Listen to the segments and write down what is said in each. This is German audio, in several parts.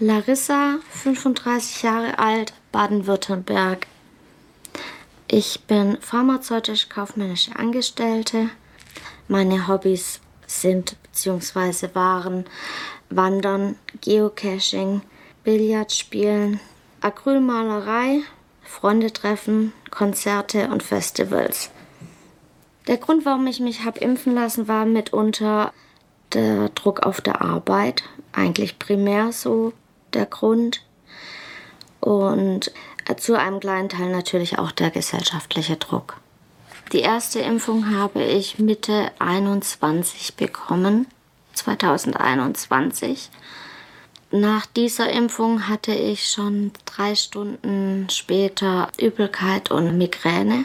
Larissa, 35 Jahre alt, Baden-Württemberg. Ich bin pharmazeutisch-kaufmännische Angestellte. Meine Hobbys sind bzw. waren Wandern, Geocaching, Billard spielen, Acrylmalerei, Freunde treffen, Konzerte und Festivals. Der Grund, warum ich mich habe impfen lassen, war mitunter der Druck auf der Arbeit. Eigentlich primär so der Grund. Und zu einem kleinen Teil natürlich auch der gesellschaftliche Druck. Die erste Impfung habe ich Mitte 21 bekommen, 2021. Nach dieser Impfung hatte ich schon drei Stunden später Übelkeit und Migräne,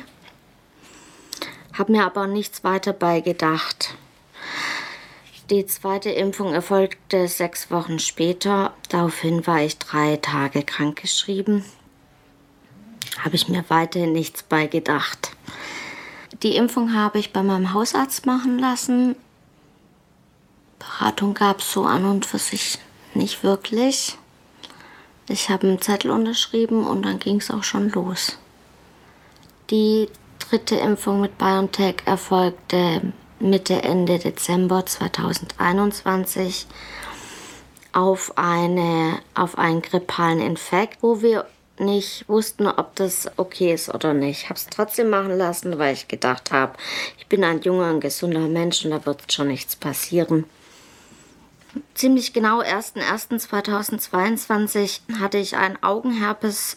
habe mir aber nichts weiter beigedacht. Die zweite Impfung erfolgte sechs Wochen später. Daraufhin war ich drei Tage krankgeschrieben. Habe ich mir weiterhin nichts beigedacht. Die Impfung habe ich bei meinem Hausarzt machen lassen. Beratung gab es so an und für sich nicht wirklich. Ich habe einen Zettel unterschrieben und dann ging es auch schon los. Die dritte Impfung mit BioNTech erfolgte Mitte, Ende Dezember 2021 auf, eine, auf einen grippalen Infekt, wo wir nicht wussten, ob das okay ist oder nicht. Ich habe es trotzdem machen lassen, weil ich gedacht habe, ich bin ein junger und gesunder Mensch und da wird schon nichts passieren. Ziemlich genau 1.1.2022 hatte ich einen Augenherpes,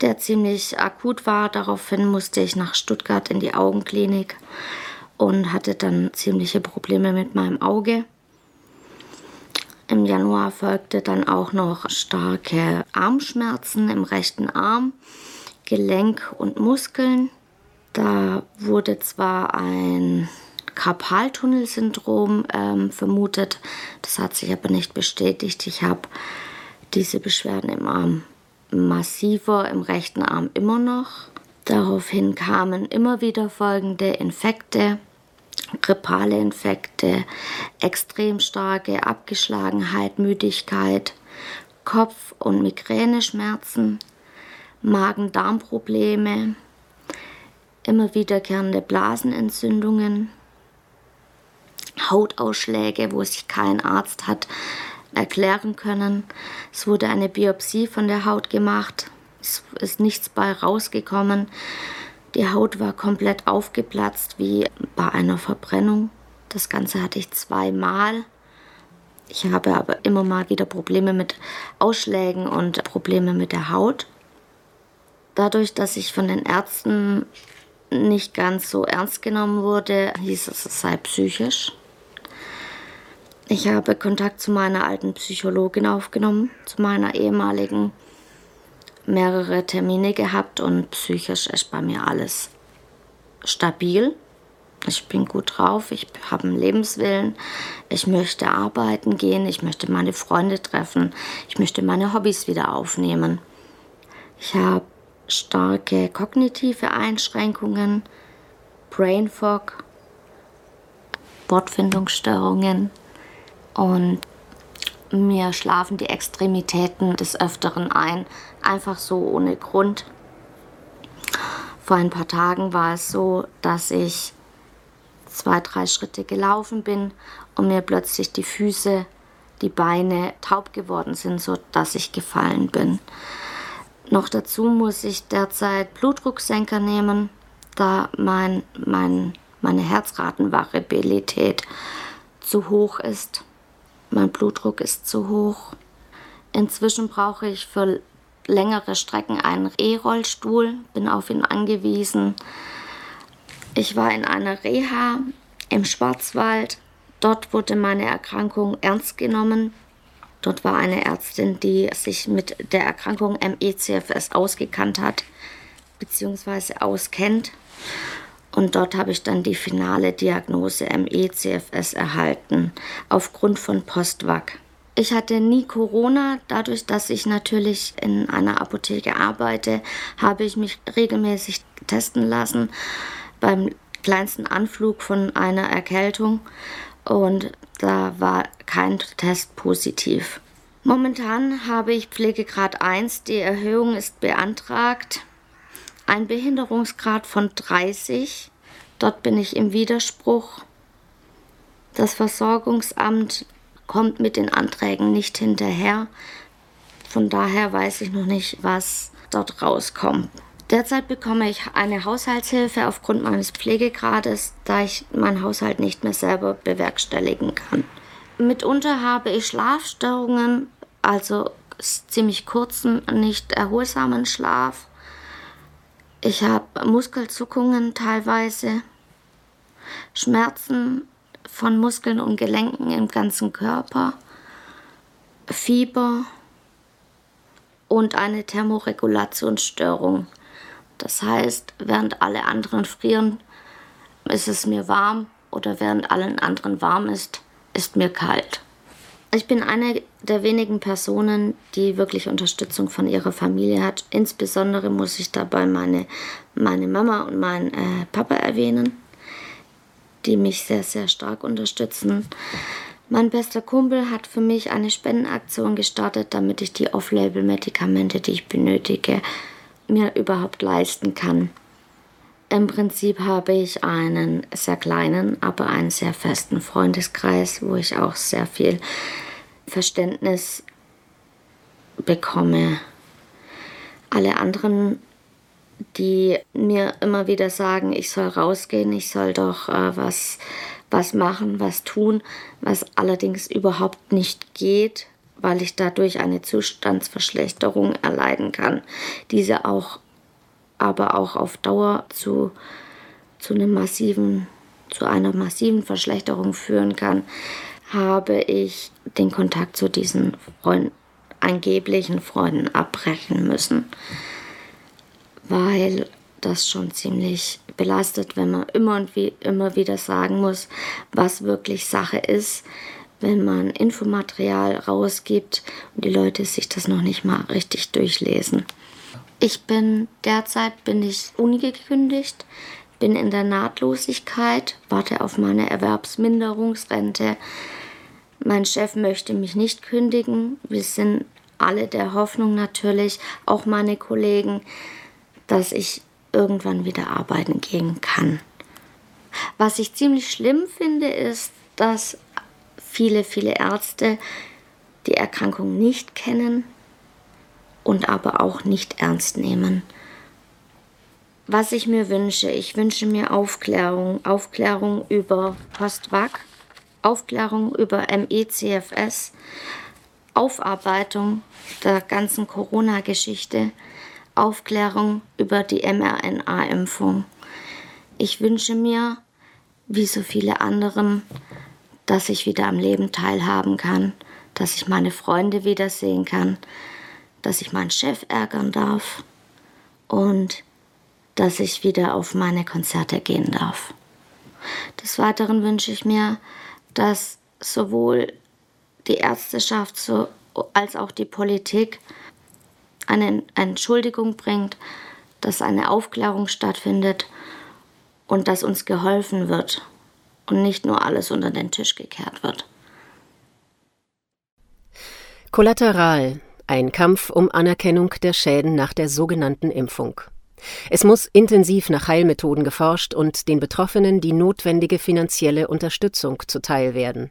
der ziemlich akut war. Daraufhin musste ich nach Stuttgart in die Augenklinik und hatte dann ziemliche Probleme mit meinem Auge. Im Januar folgte dann auch noch starke Armschmerzen im rechten Arm, Gelenk und Muskeln. Da wurde zwar ein Karpaltunnelsyndrom ähm, vermutet, das hat sich aber nicht bestätigt. Ich habe diese Beschwerden im Arm massiver, im rechten Arm immer noch. Daraufhin kamen immer wieder folgende Infekte, grippale Infekte, extrem starke Abgeschlagenheit, Müdigkeit, Kopf- und Migräneschmerzen, Magen-Darm-Probleme, immer wiederkehrende Blasenentzündungen, Hautausschläge, wo sich kein Arzt hat erklären können. Es wurde eine Biopsie von der Haut gemacht. Es ist nichts bei rausgekommen. Die Haut war komplett aufgeplatzt wie bei einer Verbrennung. Das Ganze hatte ich zweimal. Ich habe aber immer mal wieder Probleme mit Ausschlägen und Probleme mit der Haut. Dadurch, dass ich von den Ärzten nicht ganz so ernst genommen wurde, hieß es, es sei psychisch. Ich habe Kontakt zu meiner alten Psychologin aufgenommen, zu meiner ehemaligen, mehrere Termine gehabt und psychisch ist bei mir alles stabil. Ich bin gut drauf, ich habe einen Lebenswillen, ich möchte arbeiten gehen, ich möchte meine Freunde treffen, ich möchte meine Hobbys wieder aufnehmen. Ich habe starke kognitive Einschränkungen, Brain Fog, Wortfindungsstörungen, und mir schlafen die Extremitäten des Öfteren ein, einfach so ohne Grund. Vor ein paar Tagen war es so, dass ich zwei, drei Schritte gelaufen bin und mir plötzlich die Füße, die Beine taub geworden sind, so dass ich gefallen bin. Noch dazu muss ich derzeit Blutdrucksenker nehmen, da mein, mein, meine Herzratenvariabilität zu hoch ist. mein Blutdruck ist zu hoch. Inzwischen brauche ich für längere Strecken einen E-Rollstuhl, bin auf ihn angewiesen. Ich war in einer Reha im Schwarzwald. Dort wurde meine Erkrankung ernst genommen. Dort war eine Ärztin, die sich mit der Erkrankung ME-CFS ausgekannt hat bzw. auskennt. Und dort habe ich dann die finale Diagnose ME-CFS erhalten, aufgrund von Postwag. Ich hatte nie Corona. Dadurch, dass ich natürlich in einer Apotheke arbeite, habe ich mich regelmäßig testen lassen beim kleinsten Anflug von einer Erkältung. Und da war kein Test positiv. Momentan habe ich Pflegegrad 1. Die Erhöhung ist beantragt. Ein Behinderungsgrad von 30. Dort bin ich im Widerspruch. Das Versorgungsamt kommt mit den Anträgen nicht hinterher. Von daher weiß ich noch nicht, was dort rauskommt. Derzeit bekomme ich eine Haushaltshilfe aufgrund meines Pflegegrades, da ich meinen Haushalt nicht mehr selber bewerkstelligen kann. Mitunter habe ich Schlafstörungen, also ziemlich kurzen, nicht erholsamen Schlaf. Ich habe Muskelzuckungen teilweise, Schmerzen von Muskeln und Gelenken im ganzen Körper, Fieber und eine Thermoregulationsstörung. Das heißt, während alle anderen frieren, ist es mir warm oder während allen anderen warm ist, ist mir kalt. Ich bin eine der wenigen Personen, die wirklich Unterstützung von ihrer Familie hat. Insbesondere muss ich dabei meine, meine Mama und meinen äh, Papa erwähnen die mich sehr, sehr stark unterstützen. Mein bester Kumpel hat für mich eine Spendenaktion gestartet, damit ich die Off-Label-Medikamente, die ich benötige, mir überhaupt leisten kann. Im Prinzip habe ich einen sehr kleinen, aber einen sehr festen Freundeskreis, wo ich auch sehr viel Verständnis bekomme. Alle anderen die mir immer wieder sagen, ich soll rausgehen, ich soll doch äh, was, was machen, was tun, was allerdings überhaupt nicht geht, weil ich dadurch eine Zustandsverschlechterung erleiden kann, diese auch aber auch auf Dauer zu, zu einem massiven, zu einer massiven Verschlechterung führen kann, habe ich den Kontakt zu diesen Freunden, angeblichen Freunden abbrechen müssen weil das schon ziemlich belastet, wenn man immer und wie, immer wieder sagen muss, was wirklich Sache ist, wenn man Infomaterial rausgibt und die Leute sich das noch nicht mal richtig durchlesen. Ich bin derzeit bin ich ungekündigt, bin in der Nahtlosigkeit, warte auf meine Erwerbsminderungsrente. Mein Chef möchte mich nicht kündigen. Wir sind alle der Hoffnung natürlich, auch meine Kollegen, dass ich irgendwann wieder arbeiten gehen kann. Was ich ziemlich schlimm finde, ist, dass viele, viele Ärzte die Erkrankung nicht kennen und aber auch nicht ernst nehmen. Was ich mir wünsche, ich wünsche mir Aufklärung, Aufklärung über Postwag, Aufklärung über MECFS, Aufarbeitung der ganzen Corona-Geschichte, Aufklärung über die mRNA-Impfung. Ich wünsche mir, wie so viele anderen, dass ich wieder am Leben teilhaben kann, dass ich meine Freunde wiedersehen kann, dass ich meinen Chef ärgern darf und dass ich wieder auf meine Konzerte gehen darf. Des Weiteren wünsche ich mir, dass sowohl die Ärzteschaft als auch die Politik eine Entschuldigung bringt, dass eine Aufklärung stattfindet und dass uns geholfen wird und nicht nur alles unter den Tisch gekehrt wird. Kollateral, ein Kampf um Anerkennung der Schäden nach der sogenannten Impfung. Es muss intensiv nach Heilmethoden geforscht und den Betroffenen die notwendige finanzielle Unterstützung zuteil werden.